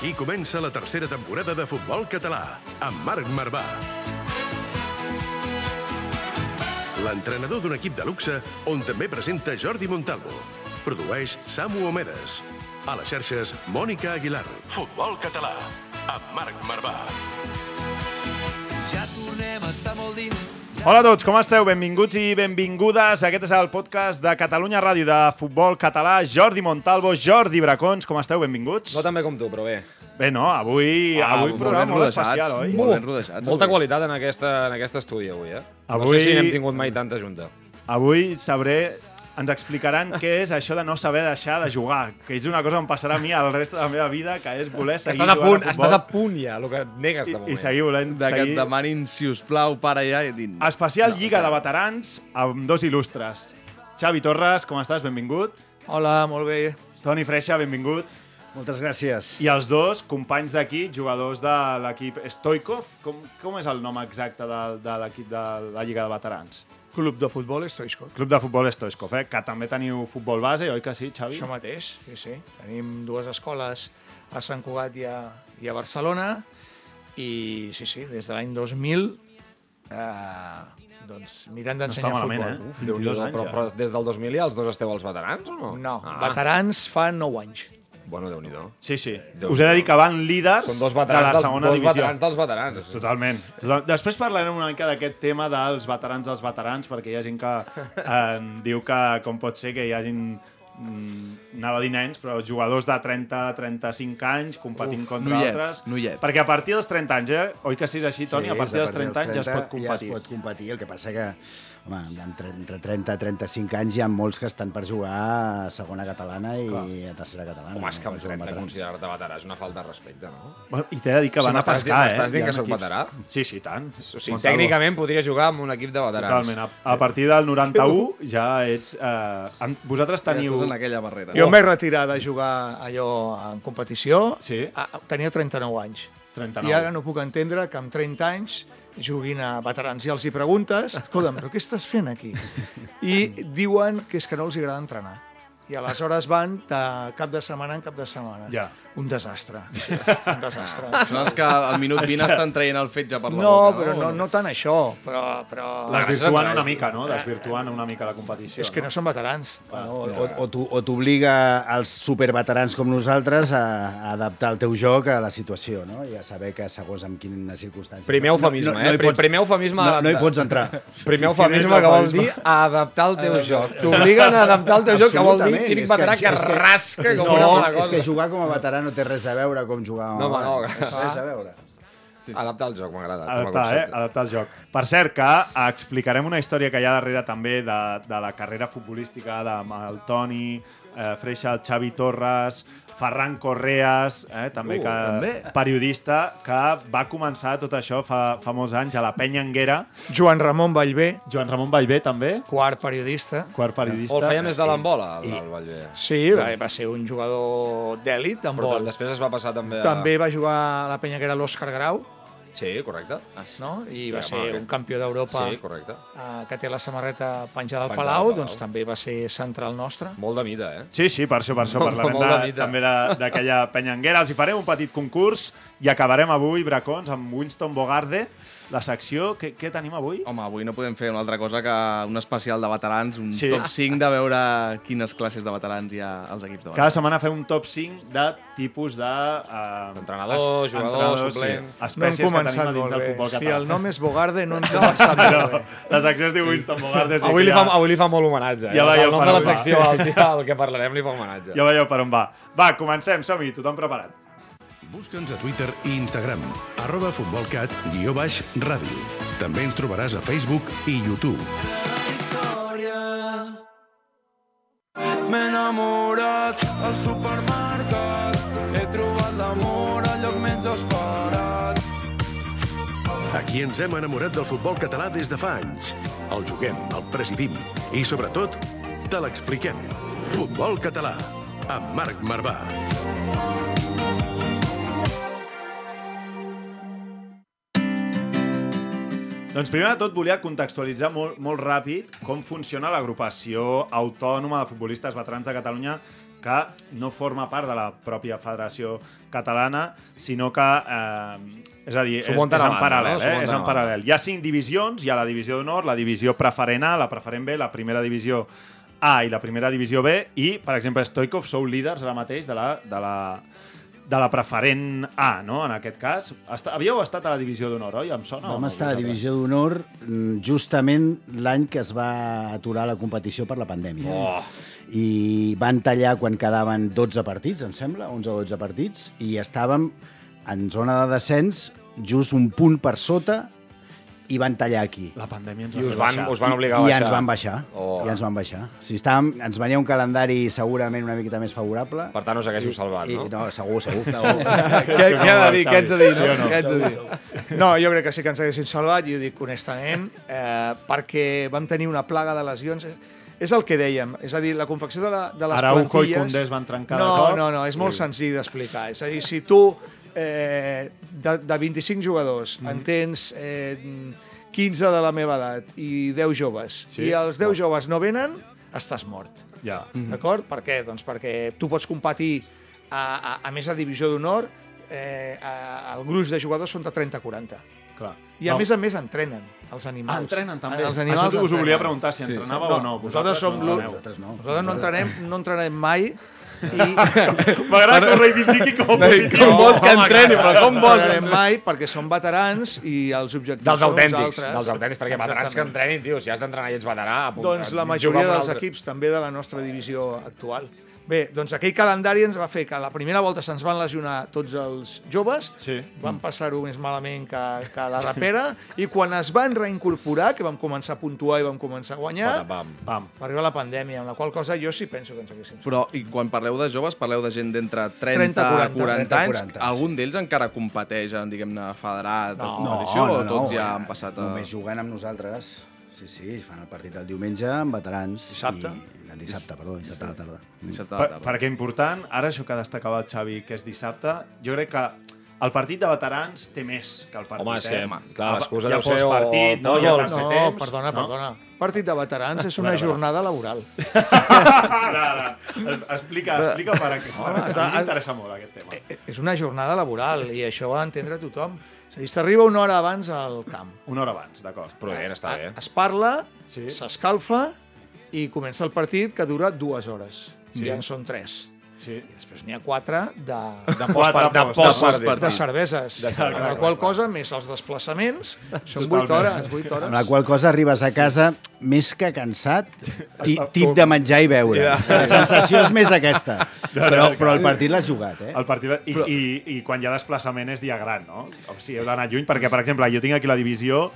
Aquí comença la tercera temporada de Futbol Català, amb Marc Marvà. L'entrenador d'un equip de luxe on també presenta Jordi Montalvo. Produeix Samu Omedes. A les xarxes, Mònica Aguilar. Futbol Català, amb Marc Marvà. Hola a tots, com esteu? Benvinguts i benvingudes. Aquest és el podcast de Catalunya Ràdio de Futbol Català. Jordi Montalvo, Jordi Bracons, com esteu? Benvinguts. No tan bé com tu, però bé. Bé, no, avui, Ah, avui molt programa ben molt rodejats, especial, oi? Molt ben rodejats. Molta avui. qualitat en, aquesta, en aquest estudi avui, eh? No Avui- sé si n'hem tingut mai tanta junta. Avui sabré, ens explicaran què és això de no saber deixar de jugar, que és una cosa que em passarà a mi el resta de la meva vida, que és voler seguir Estàs a, punt, a estàs a punt ja, el que et negues de i, moment. i seguir volent De que et seguir... demanin, si us plau, para ja i din. Especial Lliga de Veterans amb dos il·lustres. Xavi Torres, com estàs? Benvingut. Hola, molt bé. Toni Freixa, benvingut. Moltes gràcies. I els dos, companys d'equip, jugadors de l'equip Stoikov. Com, com és el nom exacte de, de l'equip de la Lliga de Veterans? Club de futbol Stoichkov. Club de Futbol Stoikov, eh? que també teniu futbol base, oi que sí, Xavi? Això mateix, sí, sí. Tenim dues escoles a Sant Cugat i a, i a Barcelona i sí, sí, des de l'any 2000 eh, doncs mirant d'ensenyar està malament, futbol. eh? Uf, 22 anys, però, però des del 2000 ja els dos esteu als veterans o no? No, Ah, veterans fa 9 anys. Bueno, Déu-n'hi-do. Sí, sí. Déu Us he de dir que van líders Són dos de la dels, segona dos divisió. veterans dels veterans. Totalment. Total. Després parlarem una mica d'aquest tema dels veterans dels veterans, perquè hi ha gent que eh, diu que com pot ser que hi hagin mm, anava a dir nens, però jugadors de 30-35 anys competint Uf, contra noiets, altres. noiets. Perquè a partir dels 30 anys, eh? oi que sí és així, Toni? a partir dels 30 anys ja es pot competir. Ja es pot competir, el que passa que home, entre, entre 30 i 35 anys hi ha molts que estan per jugar a segona catalana i a tercera catalana. Home, és que amb per jugar 30 veterans. considerar-te veterà és una falta de respecte, no? Bueno, I t'he de dir que van a pescar, dient- eh? m'estàs dient que sóc equips- veterà? Sí, sí, tant. O sigui, Montalvo. tècnicament podria jugar amb un equip de veterans. Totalment. A, a partir del 91 ja ets... Eh, en- vosaltres teniu... Estàs en aquella barrera. Jo em vaig retirar de jugar allò en competició. Sí. A, tenia 39 anys. 39. I ara no puc entendre que amb 30 anys juguin a veterans. I els hi preguntes, escolta'm, però què estàs fent aquí? I diuen que és que no els agrada entrenar. I aleshores van de cap de setmana en cap de setmana. Ja. Un desastre. Un desastre. Són els que al minut 20 estan traient el fetge per la No, boca. però no, no tant això, però... però... Desvirtuant una mica, no? Desvirtuant una mica la competició. És que no són veterans. Bueno, o, o, t'o- o t'obliga als superveterans com nosaltres a, a adaptar el teu joc a la situació, no? I a saber que segons en quines circumstàncies... Primer eufemisme, no, no, eh? hi pots, Primer eufemisme No, no hi pots entrar. Primer eufemisme que vol dir adaptar el teu joc. T'obliguen a adaptar el teu joc, que vol dir És que- veterà que és que- rasca com no, una mala és cosa. que jugar com a veterà no té res a veure com jugar No, home, no. Res a veure. Adaptar el joc, m'agrada. Adaptar, eh? Adaptar el joc. Per cert, que explicarem una història que hi ha darrere també de, de la carrera futbolística de el Toni, eh, Freixa, el Xavi Torres, Ferran Correas, eh, també, Uh, que, també. periodista, que va començar tot això fa, fa molts anys a la Penya Anguera. Joan Ramon Vallvé, Joan Ramon Vallvé, també, quart periodista. quart periodista. O el feia més de l'embola, el, el Vallvé. Sí, va, va ser un jugador d'èlit, Però d'handbol. després es va passar també a... També va jugar a la penya que era l'Òscar Grau, Sí, correcte. no? i va ser un campió d'Europa Sí, correcte. eh, que té la samarreta penjada al Penjada al Palau, Palau. doncs també va ser central nostre. Molt de mida, eh? Sí, sí, per això, per això Molt- parlarem molt de de, també de- d'aquella penya Anguera. Els hi farem un petit concurs i acabarem avui, Bracons, amb Winston Bogarde. La secció, què, què tenim avui? Home, avui no podem fer una altra cosa que un especial de veterans, un Sí. top 5 de veure quines classes de veterans hi ha als equips de Cada veterans. setmana fem un top 5 de tipus de... Uh, Entrenador, jugador, suplent. No hem espècies que tenim dins molt del bé. futbol Si català. el nom és Bogarde, no hem començat molt bé. la secció es diu Winston Bogarde. sí Avui li, fa, ja, avui li fa molt homenatge. Ja eh? veieu el nom de la secció, el, el que parlarem, li fa homenatge. ja veieu per on va. Va, comencem, som-hi, tothom preparat. Busca'ns a Twitter i Instagram, arroba futbolcat, guió baix, ràdio. També ens trobaràs a Facebook i YouTube. M'he enamorat al supermercat, he trobat l'amor al lloc menys esperat. Aquí ens hem enamorat del futbol català des de fa anys. El juguem, el presidim i, sobretot, te l'expliquem. Futbol català, amb Marc Marvà. Doncs primer de tot volia contextualitzar molt, molt ràpid com funciona l'agrupació autònoma de futbolistes veterans de Catalunya que no forma part de la pròpia Federació Catalana, sinó que, eh, és a dir, és, és en paral·lel. no? Eh? És en paral·lel. Hi ha cinc divisions, hi ha la divisió d'honor, la divisió preferent A, la preferent B, la primera divisió A i la primera divisió B, i, per exemple, Stoikov sou líders ara mateix de la, de la, de la preferent A, no? En aquest cas. Està, havíeu estat a la divisió d'honor, oi? Em sona? Vam no? estar a la divisió d'honor mm, justament l'any que es va aturar la competició per la pandèmia. Oh. I van tallar quan quedaven 12 partits, em sembla, 11 o 12 partits, i estàvem en zona de descens, just un punt per sota, i van tallar aquí. La pandèmia ens I va us fer van, baixar. us van obligar a I baixar. ens van baixar. Oh. I ens van baixar. Si estàvem, ens venia un calendari segurament una miqueta més favorable. Per tant, us haguéssiu salvat, I, no? no, segur, segur. segur. Què, què ha de dir? Què haig de dir? Sí o No? no? Què haig de dir? No, jo crec que sí que ens haguessin salvat, i ho dic honestament, eh, perquè vam tenir una plaga de lesions. És, el que dèiem, és a dir, la confecció de, la, de les Araujo i plantilles... Koundé es van trencar de no, cop. No, no, és molt senzill d'explicar. És a dir, si tu eh, de, de 25 jugadors Mhm. en tens eh, 15 de la meva edat i 10 joves, Sí. i els 10 joves no venen, estàs mort. Ja. D'acord? Per què? Doncs perquè tu pots competir a, a, a més a divisió d'honor, eh, a, el gruix de jugadors són de 30-40. Clar. I a No. més a més entrenen, els animals. Ah, entrenen també. Els animals Això us ho volia preguntar, si entrenàveu o no. Nosaltres som no entreneu. Nosaltres no. Nosaltres no entrenem, no entrenem mai i M'agrada que ho reivindiqui com a positiu. Com vols que entreni, però com no vols? entrenem mai perquè som veterans i els objectius Dels són uns autèntics, altres. dels autèntics, perquè veterans que entrenin, tio, si has d'entrenar i ets veterà... apunta- Doncs la majoria dels equips també de la nostra divisió actual. Bé, doncs aquell calendari ens va fer que a la primera volta se'ns van lesionar tots els joves, Sí. van passar-ho més malament que, que la rapera, i quan es van reincorporar, que vam començar a puntuar i vam començar a guanyar, Pam, Pam. va arribar la pandèmia, amb la qual cosa jo sí penso que ens haguessin Però, i quan parleu de joves, parleu de gent d'entre 30, 30, 40, 40, 40 anys. 40, Algun d'ells encara competeix en, diguem-ne, federat No, o competició, o tots ja han passat a... Només jugant amb nosaltres. Sí, sí, fan el partit el diumenge amb veterans. Dissabte? I... El dissabte, perdó, dissabte a la tarda. Dissabte a Per, la tarda. perquè important, ara això que destacava el Xavi, que és dissabte, jo crec que el partit de veterans té més que el partit. Home, és que, eh? clar, l'excusa ha deu ser o- postpartit, no? o Hi ha pòsol. tercer No, temps. perdona, no? perdona. Partit de veterans és una jornada laboral. Ara, ara. Explica, explica per què. Home, està- mi m'interessa molt aquest tema. Eh, És una jornada laboral i això ho ha d'entendre tothom. És a dir, s'arriba una hora abans al camp. Una hora abans, d'acord. Prudent, està bé. Es parla, Sí. I comença el partit que dura dues hores. Sí. Ja en són tres. Sí. I després n'hi ha quatre de, De Postpart- de postpartit. de cerveses. De De cerveses, la clar, qual clar. cosa, més els desplaçaments, són. 8 hores. 8 hores. Amb la qual cosa arribes a casa més que cansat, ti, tip de menjar i beure. La sensació és més aquesta. Però, però el partit l'has jugat, eh? El partit, i, i, I quan hi ha desplaçament és dia gran, no? O sigui, heu d'anar lluny, perquè, per exemple, jo tinc aquí la divisió,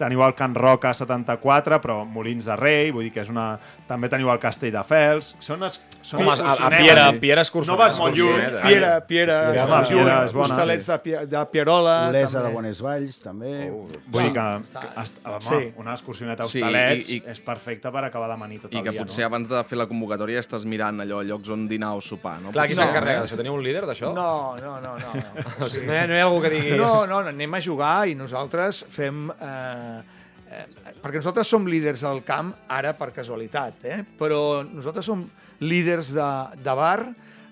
teniu el Can Roca 74, però Molins de Rei, vull dir que és una... També teniu el Castelldefels. Són, es, són Home, a, a. Piera, a Piera excursió. No vas molt lluny. Piera, Piera, Piera, Piera lluny, és bona. hostalets de, Pie- de Pierola. Olesa de també. Bones Valls, també. Vull dir que, que est- home, sí. una excursioneta a Sí, Hostalets i- i- és perfecta per acabar d'amanir tot I el que dia, potser no? abans de fer la convocatòria estàs mirant allò, llocs on dinar o sopar, no? Clar, qui No, s'encarrega d'això? Teniu un líder d'això? No, no, no, no. no. O sigui, no, hi ha, no hi ha algú que diguis... No, no, no, anem a jugar i nosaltres fem... Eh, eh, perquè nosaltres som líders del camp ara per casualitat, eh? però nosaltres som líders de, de bar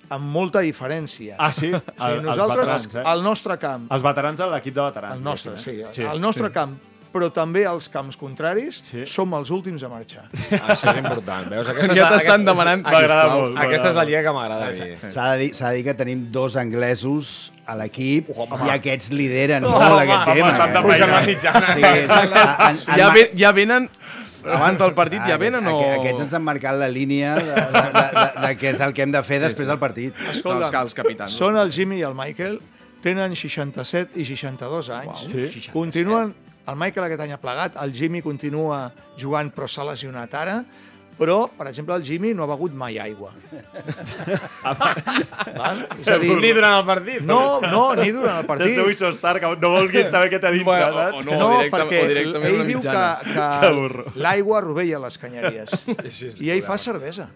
amb molta diferència. Ah, sí? o sigui, nosaltres, els veterans, eh? al nostre camp, Els veterans de l'equip de veterans. el nostre, sí, diguéssim, eh? el nostre camp, però també als camps contraris, Sí. som els últims a marxar. Això és important. Veus? Aquesta Ja t'estan demanant... M'agrada sisplau. molt. Aquesta és la m'agrada lliga que m'agrada a mi. S'ha de, dir, s'ha de dir que tenim dos anglesos a l'equip Home. i aquests lideren Home, molt aquest home, tema. bastant de eh? la mitjana. Sí, en, en, Ja, ja venen... Abans del partit ja Ah, venen o... aquests, ens han marcat la línia de, de, de, de, de què és el que hem de fer després del partit. Els, els capitans. són el Jimmy i el Michael, tenen 67 i 62 anys. Sí. Continuen, el Michael aquest any ha plegat, el Jimmy continua jugant però s'ha lesionat ara, Però, per exemple, el Jimmy no ha begut mai aigua. Val? És a dir, Ni durant el partit. no, no, ni durant el partit. seu Isostar, que no vulguis saber què t'ha dit, Bueno, o- o no. No, directe- perquè o directament ell diu que, mitjana. Que que l'aigua rovella les canyeries. I ell fa cervesa.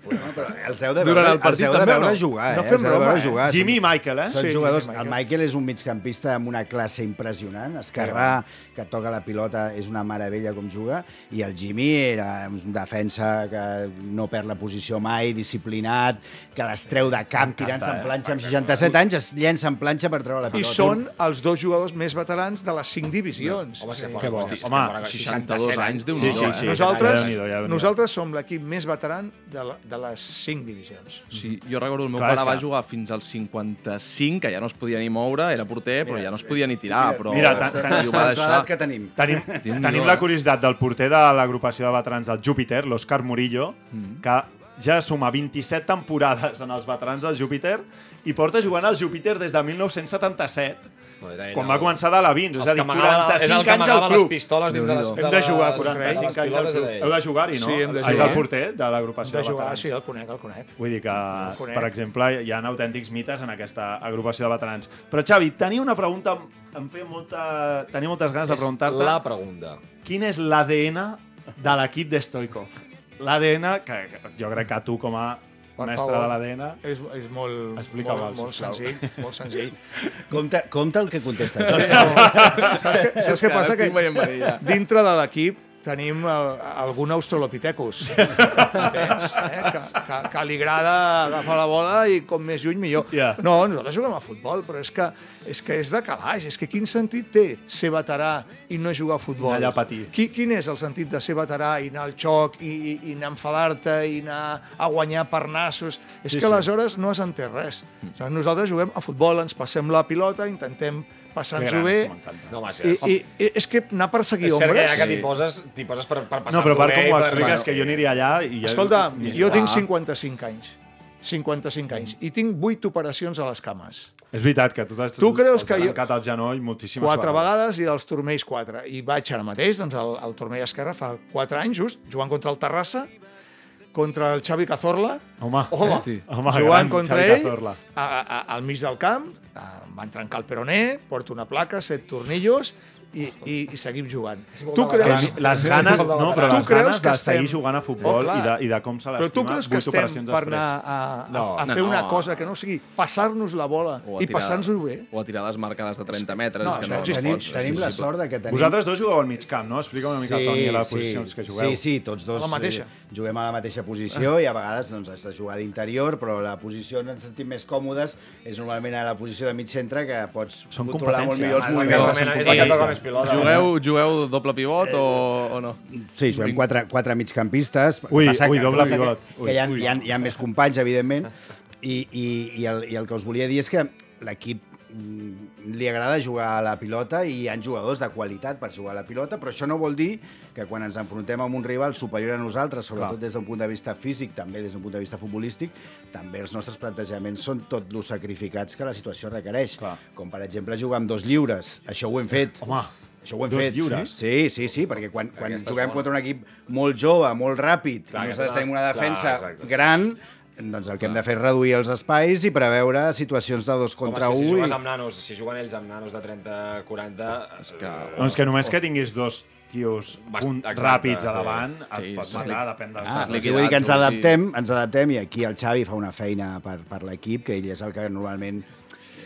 Els heu de Durant veure, el partit els heu de veure no? jugar, eh? No fem heu de broma, veure eh? jugar. Jimmy i Michael, eh? Són Sí, jugadors... Jimmy El Michael. Michael és un migcampista amb una classe impressionant. Esquerrà, que toca la pilota, és una meravella com juga. I el Jimmy era un defensa que no perd la posició mai, disciplinat, que les treu de camp tirant-se en eh? planxa. Amb 67 anys es llença en planxa per treure la I pilota. són els dos jugadors més veterans de les cinc divisions. Home, Sí. Que bo. hosti, Home, fora 62 anys, déu Sí, nhi sí, sí. Nosaltres, Ja Déu-n'hi-do, ja Déu-n'hi-do. nosaltres som l'equip més veteran de, la, de les cinc divisions. Sí, jo recordo el meu Clar, pare va jugar fins als 55, que ja no es podia ni moure, era porter, però ja no es podia ni tirar, però... Mira, tan- tan- i ho va l'edat deixar. que tenim. Tenim, tenim eh? la curiositat del porter de l'agrupació de veterans del Júpiter, l'Òscar Murillo, que ja suma 27 temporades en els veterans del Júpiter i porta jugant al Júpiter des de 1977, quan va començar de la 20, és a dir, 45 anys al les club. pistoles dins de les... Hem de jugar les- 45 les 45 anys al club. Heu de jugar-hi, no? Sí, hem de És jugar. el porter de l'agrupació De de, jugar, veterans. sí, el conec, el conec. Vull dir que, per exemple, hi ha autèntics mites en aquesta agrupació de veterans. Però, Xavi, tenia una pregunta... Em feia molta... Tenia moltes ganes de És preguntar-te la pregunta. quin és l'ADN de l'equip de Stoikov. L'ADN, que, que jo crec que tu com a Per mestre favor. de l'ADN... És, és molt, molt, molt sisplau. senzill, molt senzill. Compte, compte el que contestes. Sí, no. saps, què, saps què passa? Que dintre de l'equip tenim el, algun australopithecus entens? Eh? Que, que, que li agrada agafar la bola i com més lluny millor. Ja. No, nosaltres juguem a futbol, però és que, és que és de calaix. És que quin sentit té ser veterà i no jugar a futbol? Anar allà a patir. Qui, quin és el sentit de ser veterà i anar al xoc i, i, i anar a enfadar-te i anar a guanyar per nassos? És Sí, que sí. aleshores no has entès res. Nosaltres juguem a futbol, ens passem la pilota, intentem passar-nos-ho Que bé. No, home, sí, i, és, i, i, és que anar a perseguir és cert que, ombres... ja que t'hi poses, t'hi poses per, per passar No, però per bé com ho per- expliques, bueno, que jo aniria allà i... Ja, Escolta, jo tinc Ah. 55 anys. 55 anys. I tinc 8 operacions a les cames. És veritat que tu t'has que jo- trencat el genoll moltíssimes Quatre vegades i dels turmells 4. I vaig ara mateix doncs, al, al turmell esquerre fa 4 anys, just, jugant contra el Terrassa, contra el Xavi Cazorla, Home, Home, home jugant gran, contra Xavi ell, Cazorla. a, a, al mig del camp, a, van trencar el peroné, porto una placa, set tornillos, i, i, i seguim jugant. Tu Que creus, les ganes, no, però Tu les creus ganes que de seguir jugant a futbol Oh, clar. i, de, i de com se però tu l'estima creus que estem per després. anar a, a, No, a no, fer una no. cosa que no sigui passar-nos la bola i passar-nos-ho bé? O a tirar les marcades de 30 metres, No, que no no, no tenim, pot. tenim la sort de que tenim... Vosaltres dos jugueu al mig camp, no? Explica una mica, Toni, les posicions que jugueu. Sí, sí, tots dos A la mateixa. eh, juguem a la mateixa posició i a vegades doncs, has de jugar d'interior, però la posició on ens sentim més còmodes és normalment a la posició de mig centre que pots Són controlar molt millor els és el moviments. Que que que pilota. Jugueu, jugueu doble pivot o, o no? Sí, juguem quatre, quatre migcampistes. Ui, Passa ui, que- doble que- pivot. Ui, Que hi ha, ui. hi, ha, hi ha més companys, evidentment, i, i, i, el, i el que us volia dir és que l'equip li agrada jugar a la pilota i hi ha jugadors de qualitat per jugar a la pilota, però això no vol dir que quan ens enfrontem amb un rival superior a nosaltres, sobretot Clar. des d'un punt de vista físic, també des d'un punt de vista futbolístic, també els nostres plantejaments són tot los sacrificats que la situació requereix. Clar. Com, per exemple, jugar amb dos lliures. Això ho hem fet. Home, això ho hem dos fet. lliures? Sí, sí, sí, perquè quan, quan Aquesta juguem contra un equip molt jove, molt ràpid, Clar, i nosaltres tenim una clar, defensa exacte. gran, doncs el que hem de fer és reduir els espais i preveure situacions de dos contra Home, si, si un. jugues i- amb nanos, si juguen ells amb nanos de 30-40... És que- Doncs que només que tinguis dos tios exacte, ràpids a sí. davant, et Sí, pots sí, matar, sí. depèn dels Ah, vull dir que ens adaptem, ens adaptem i aquí el Xavi fa una feina per, per l'equip, que ell és el que normalment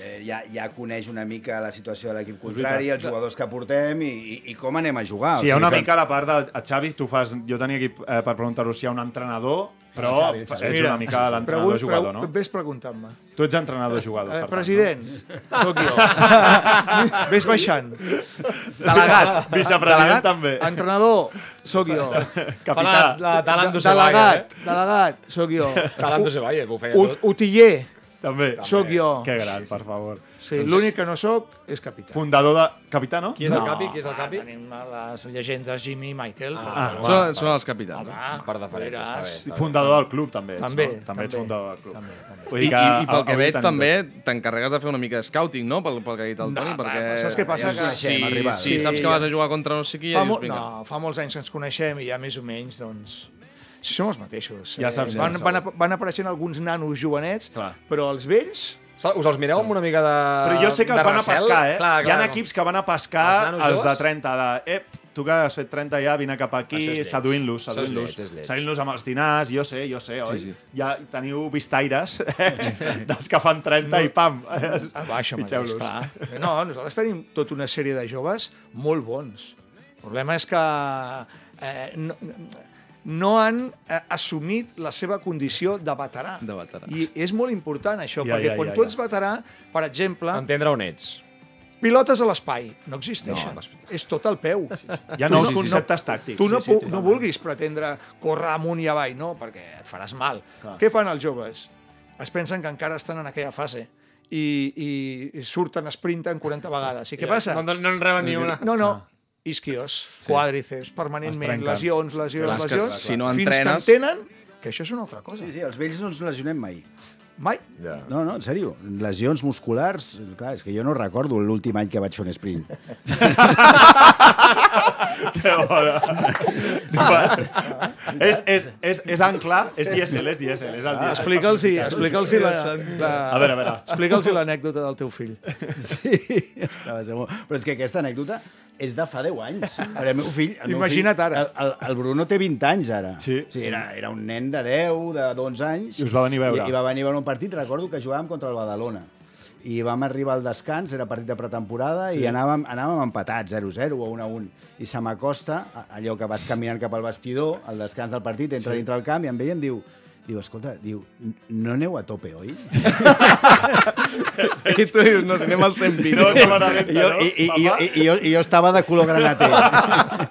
eh, ja, ja coneix una mica la situació de l'equip contrari, els jugadors que portem i, i, i com anem a jugar. Sí, hi ha O sigui una que- mica la part de a Xavi, tu fas... Jo tenia aquí eh, per preguntar-ho si hi ha un entrenador, però El Xavi, Xavi. ets una mica l'entrenador-jugador, no? Vés preguntant-me. Tu ets entrenador-jugador. Eh, per tant, president, sóc jo. Vés baixant. Delegat. Vicepresident també. Entrenador, sóc jo. Fa la, Delegat, eh? delegat, sóc jo. Talando se vaya, que ho feia tot. Utiller, També. sóc jo. Que gran, per favor. Sí, l'únic que no sóc és capità. Fundador de... Capità, no? Qui és el capi? Qui és el capi? Tenim les llegendes Jimmy i Michael. Ah, Són, són els capitans. Ah, Per deferència, està bé. Està bé. Fundador del club, també. ets, També, no? també ets també. fundador del club. També, també. Vull I, i, I pel que veig també t'encarregues de fer una mica de scouting, no? Pel, pel que ha dit el No, Toni, va, perquè... saps què passa? Ja Que- si, Sí, saps que vas a jugar contra no sé qui, Fa, no, fa molts anys que ens coneixem i ja més o menys, doncs... Sí, són els mateixos. Ja saps, Eh, van, ja, van, ap- van apareixent alguns nanos jovenets, Clar. però els vells... Us els mireu amb una mica de Però jo sé que els van a pescar, eh? Clar, Hi ha clar, equips que van a pescar Els els de joves? 30, de... Ep, tu que has fet 30 ja, vine cap aquí, seduint-los, seduint-los. Seduint-los amb els dinars, jo sé, jo sé, oi? sí. Ja teniu vistaires eh? dels que fan 30 i pam, Ah, mateix, pitxeu-los. clar. No, nosaltres tenim tota una sèrie de joves molt bons. El problema és que eh, no, no han eh, assumit la seva condició de veterà. De veterà. I és molt important això, Ja, perquè ja, quan ja, tu ja. ets veterà, per exemple, Entendre on ets. pilotes a l'espai, no existeixen. No, és tot al peu. Hi ha Tu nous no- conceptes tàctics. Tu no, sí, sí, no totalment. vulguis pretendre córrer amunt i avall, no, perquè et faràs mal. Clar. Què fan els joves? Es pensen que encara estan en aquella fase i, i, i surten, sprinten 40 vegades. I què passa? No, no, no en reben ni una. No, no, isquios, sí. permanentment, lesions, lesions, Clar, lesions, si no fins entrenes- que entenen que això és una altra cosa. Sí, sí, els vells no ens lesionem mai. Mai. Ja. No, no, en sèrio. Lesions musculars... Clar, és que jo no recordo l'últim any que vaig fer un sprint. Bona. és, és, és, és ancla, és dièsel, és dièsel, és el dièsel. Explica'ls explica la, la, A veure, a veure. explica'ls l'anècdota del teu fill. Sí, estava segur. Però és que aquesta anècdota és de fa 10 anys. El meu fill... El meu Imagina't fill, ara. El, el, el Bruno té 20 anys, ara. Sí. sí era, era un nen de 10, de 11 anys. I us va venir a veure. I, i va venir a veure un partit, recordo que jugàvem contra el Badalona. I vam arribar al descans, era partit de pretemporada, sí. i anàvem, anàvem empatats, 0-0 o 1-1. I se m'acosta, allò que vas caminant cap al vestidor, al descans del partit, entra sí. dintre el camp i em veia i em diu, diu, escolta, diu, no aneu a tope, oi? I tu dius, no, anem al 120. No, no I jo, no? i, i, i, jo, I jo estava de color granater.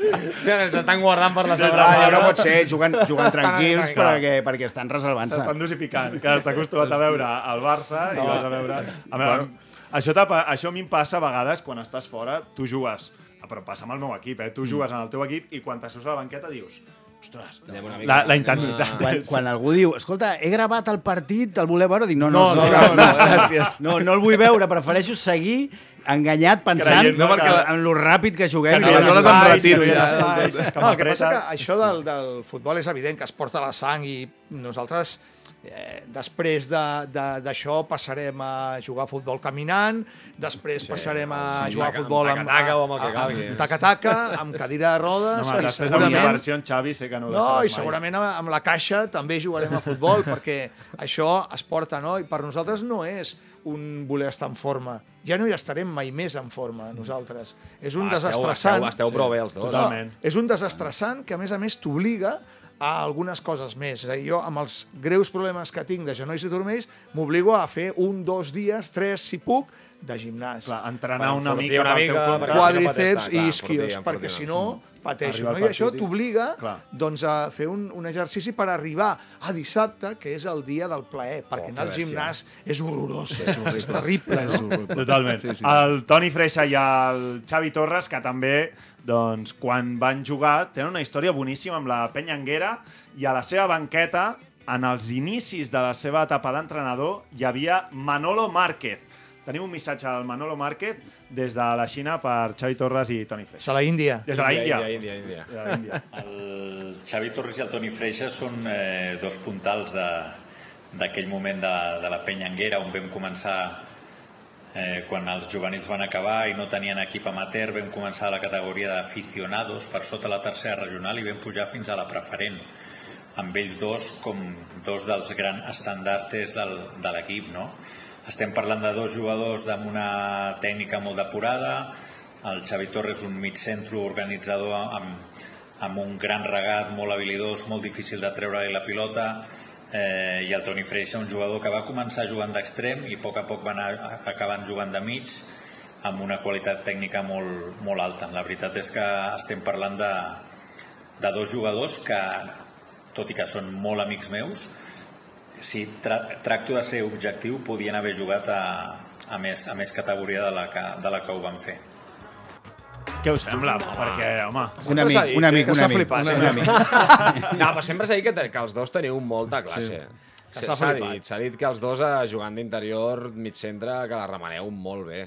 S'estan guardant per la seva diu, no pot ser, jugant, jugant tranquils perquè, perquè estan reservant-se. S'estan dosificant, que està acostumat a veure el Barça i vas a veure... A veure això, això a mi em passa a vegades quan estàs fora, tu jugues, però passa amb el meu equip, eh? tu jugues en el teu equip i quan t'asseus a la banqueta dius ostres, la, la intensitat. Quan, quan algú diu, escolta, he gravat el partit, el voleu veure? Dic, no, No, no, no, no, no, no, gràcies. No, no el vull veure, prefereixo seguir enganyat pensant Creient, no, perquè en lo ràpid que juguem. Que no les aleshores em espais, retiro ja. No, el que passa que això del, del futbol és evident que es porta la sang i nosaltres eh, després de- de- d'això passarem a jugar a futbol caminant, després sí, passarem a sí, jugar a amb futbol amb, taca-taca amb calgui. amb taca-taca, amb cadira de rodes, No, home, i després de la conversió en Xavi sé que no ho No, i mai. segurament amb- amb la caixa també jugarem a futbol, perquè això es porta, no? I per nosaltres no és un voler estar en forma. Ja no hi estarem mai més en forma, nosaltres. És un Ah, esteu- desestressant. esteu- esteu prou bé els dos. Totalment. No, és un desestressant que, a més a més, t'obliga a algunes coses més. És a dir, jo, amb els greus problemes que tinc de genolls i turmells, m'obligo a fer un, dos dies, tres, si puc, de gimnàs. Clar, entrenar Bueno, una fortir mica una mica, teu pateix quadríceps i isquios, enfortir, perquè si no pateixo. Arribar No? I això t'obliga doncs, a fer un, un exercici per arribar a dissabte, que és el dia del plaer, perquè anar al bèstia. gimnàs és horrorós, és, és terrible. No? Totalment. Sí, sí. El Toni Freixa i el Xavi Torres, que també, doncs, quan van jugar, tenen una història boníssima amb la penya Anguera i a la seva banqueta, en els inicis de la seva etapa d'entrenador, hi havia Manolo Márquez. Tenim un missatge al Manolo Márquez des de la Xina per Xavi Torres i Toni Freixa. A la Índia. Des de la Índia. Índia, Índia, Índia. Des de la Índia. El Xavi Torres i el Toni Freixa són eh, dos puntals de- d'aquell moment de, de la penya Anguera on vam començar eh, quan els juvenils van acabar i no tenien equip amateur vam començar a la categoria d'aficionados per sota la tercera regional i vam pujar fins a la preferent amb ells dos com dos dels grans estandartes del, de l'equip no? estem parlant de dos jugadors amb una tècnica molt depurada el Xavi Torres un mig centre organitzador amb, amb un gran regat, molt habilidós, molt difícil de treure-li la pilota, eh, i el Toni Freixa, un jugador que va començar jugant d'extrem i a poc a poc va anar acabant jugant de mig, amb una qualitat tècnica molt, molt alta. La veritat és que estem parlant de, de dos jugadors que, tot i que són molt amics meus, si tra tracto de ser objectiu, podien haver jugat a, a, més, a més categoria de la que, de la que ho van fer. Què us sembla? Perquè, home... Un amic, dit, un amic, un amic. flipat, un amic. No, però sempre s'ha dit que, que els dos teniu molta classe. Sí. s'ha dit, dit que els dos eh, jugant d'interior, mig centre, que la remeneu molt bé.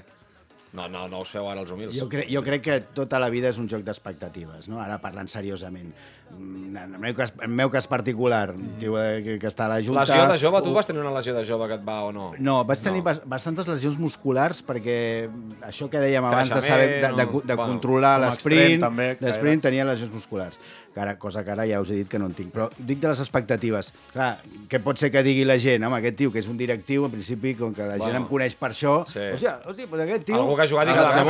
No, no, no us feu ara els humils. Jo, cre jo crec que tota la vida és un joc d'expectatives, no? ara parlant seriosament. Mm, En el meu cas, en el meu cas particular, un tio eh, que, que està a la Junta... Lesió de jove, tu vas tenir una lesió de jove que et va o no? No, vaig tenir No. bastantes lesions musculars perquè això que dèiem abans de, saber, de, de, o- de bueno, controlar l'esprint, l'esprint tenia lesions musculars, que ara, cosa que ara ja us he dit que no en tinc. Però dic de les expectatives. Clar, què pot ser que digui la gent? Home, aquest tio, que és un directiu, en principi, com que la Bueno, gent em coneix per això, sí. hòstia, hòstia, doncs aquest tio... Algú que ha jugat i Ha que de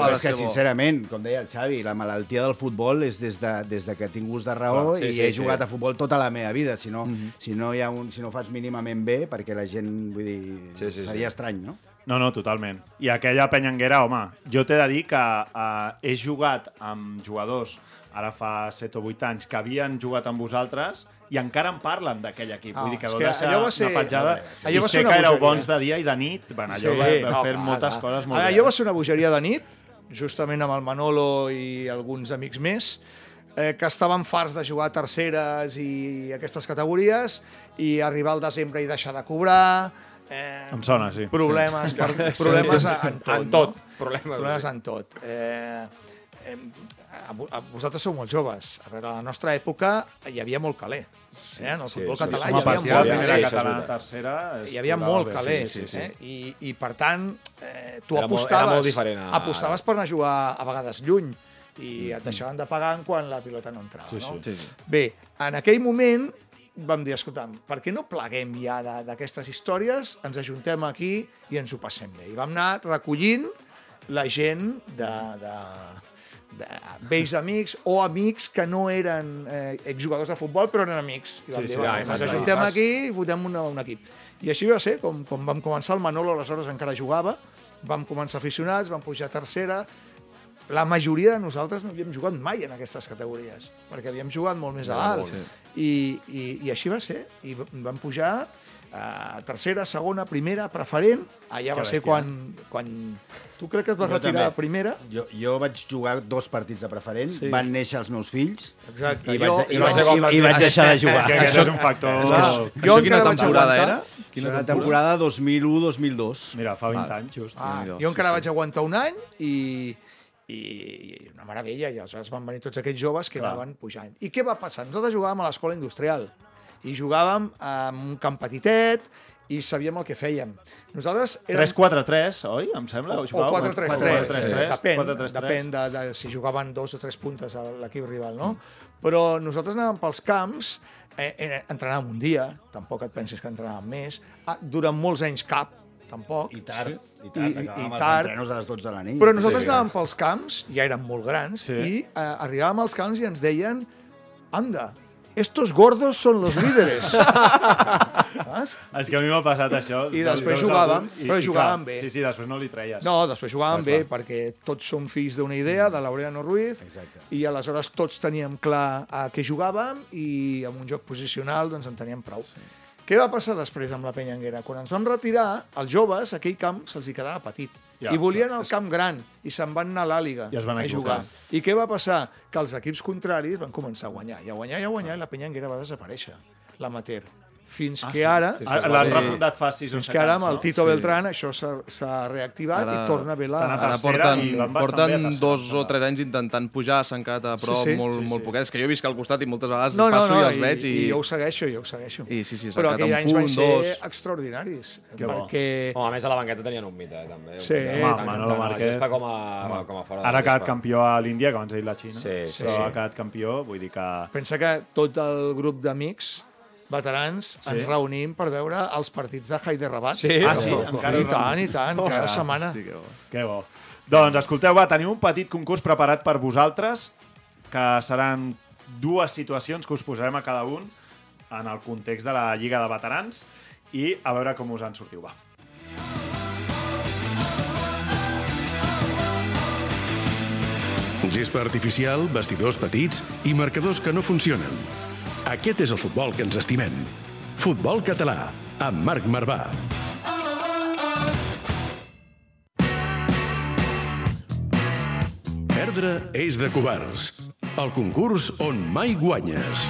la és que, sincerament, com deia el Xavi, la malaltia del futbol és des de, des de que tinc gust de raó Clar, sí, i sí, he sí. jugat a futbol tota la meva vida. Si no, Mhm. si no, hi ha un, si no ho fas mínimament bé, perquè la gent, vull dir, Sí, sí, sí. seria estrany, no? No, no, totalment. I aquella penyanguera, home, jo t'he de dir que uh, he jugat amb jugadors ara fa 7 o 8 anys que havien jugat amb vosaltres i encara en parlen d'aquell equip. Ah, Vull dir que que deixar allò va ser- una petjada. allò I va sé ser una que éreu bons de dia i de nit. Bueno, allò va, va no, fer clar, moltes clar. coses molt Allò va bé. ser una bogeria de nit, justament amb el Manolo i alguns amics més, eh, que estaven farts de jugar a terceres i aquestes categories, i arribar al desembre i deixar de cobrar... Eh, Em sona, sí. Problemes, per, problemes en tot. En tot. No? Problemes. Problemes en tot. Eh, eh, a vosaltres sou molt joves. A veure, a la nostra època hi havia molt caler. Eh? En el sí, futbol sí, català Home, hi havia molt la sí, primera sí, caler. catalana, tercera... Hi havia molt calés, sí, sí, sí. eh? I, i per tant, eh, tu Era molt- apostaves, molt diferent a- apostaves per anar a jugar a vegades lluny i et deixaven de pagar quan la pilota no entrava. Sí, no? sí. Sí, sí. Bé, en aquell moment vam dir, escolta'm, per què no pleguem ja d'aquestes històries, ens ajuntem aquí i ens ho passem bé. I vam anar recollint la gent de, de vells amics o amics que no eren eh, exjugadors de futbol però eren amics. I vam Sí, dir, sí, "Va, ens ajuntem fas- aquí i fotem una, un equip. I així va ser, com, com vam començar, el Manolo aleshores encara jugava, vam començar aficionats, vam pujar a tercera, la majoria de nosaltres no havíem jugat mai en aquestes categories, perquè havíem jugat molt més a dalt. I, i, I així va ser. I vam pujar a tercera, segona, primera, preferent. Allà va Que ser bèstia. quan, quan... Tu crec que et vas Jo retirar també. a primera? Jo, jo vaig jugar dos partits de preferent, Sí. sí. van néixer els meus fills Exacte. i Jo- vaig, i, vaig, ser i, les i vaig deixar de jugar. És que aquest és un factor... Clar, Això jo quina vaig temporada era? Quina la temporada 2001-2002. Mira, fa 20 anys, just. Ah, jo encara vaig aguantar un any i, i, i una meravella, i aleshores van venir tots aquells joves que Clar. anaven pujant. I què va passar? Nosaltres jugàvem a l'escola industrial i jugàvem en un camp petitet i sabíem el que fèiem. Nosaltres érem... 3-4-3, oi? Em sembla? O jugàveu? 4-3-3, 4-3-3, depèn, 4-3-3. depèn de, de si jugaven dos o tres puntes a l'equip rival, no? Però nosaltres anàvem pels camps, eh, eh, entrenàvem un dia, tampoc et pensis que entrenàvem més, ah, durant molts anys cap, tampoc, I tard, i I- tard, i- i els tard. entrenos a les 12 de la nit. Però nosaltres anàvem pels camps, ja érem molt grans, Sí. i eh, arribàvem als camps i ens deien anda, estos gordos son los líderes. Saps? És que a mi m'ha passat això. I després jugàvem, i- però i jugàvem clar, bé. Sí, sí, després no li treies. No, després jugàvem bé, perquè tots som fills d'una idea, de Laureano Ruiz, Exacte. i aleshores tots teníem clar a què jugàvem i amb un joc posicional doncs en teníem prou. Què va passar després amb la Penyanguera? Quan ens vam retirar, els joves, aquell camp se'ls hi quedava petit. Ja, I volien el camp gran i se'n van anar a l'Àliga I es van a jugar. I què va passar? Que els equips contraris van començar a guanyar, i a guanyar, i a guanyar, i la Penyanguera va desaparèixer, l'amater. Fins que ara... sí, Ah, sí, L'han sí. refundat fa 6 o Fins 7 que ara anys, amb el no? Tito Sí. Beltrán això s'ha reactivat Ara i torna bé la... a Ara tercera porten, i van bastant bé a porten tercera, dos o tres anys intentant pujar, s'han quedat a prop Sí, sí. molt, Sí, molt sí. poquets. Que jo visc al costat i moltes vegades No, no, passo no, i els veig i... i jo ho segueixo, jo ho segueixo. I sí, sí, Però aquells anys van ser dos. extraordinaris, Que bo. perquè... Oh, a més, a la banqueta tenien un mite, eh, també. Sí, Tant- home, Manolo a gespa com a, com a fora Ara ha quedat campió a l'Índia, que abans he dit la Xina. Sí, sí, però sí. ha quedat campió, vull dir que... Pensa que tot el grup d'amics veterans Sí? ens reunim per veure els partits de Hyderabad. Sí? Ah, sí? I Encara us tant, i tant, cada setmana. Hosti, que bo. Que bo. Doncs, escolteu, va, tenim un petit concurs preparat per vosaltres, que seran dues situacions que us posarem a cada un en el context de la Lliga de Veterans i a veure com us en sortiu, va. Gespa artificial, vestidors petits i marcadors que no funcionen. Aquest és el futbol que ens estimem. Futbol català, amb Marc Marvà. Perdre és de covards. El concurs on mai guanyes.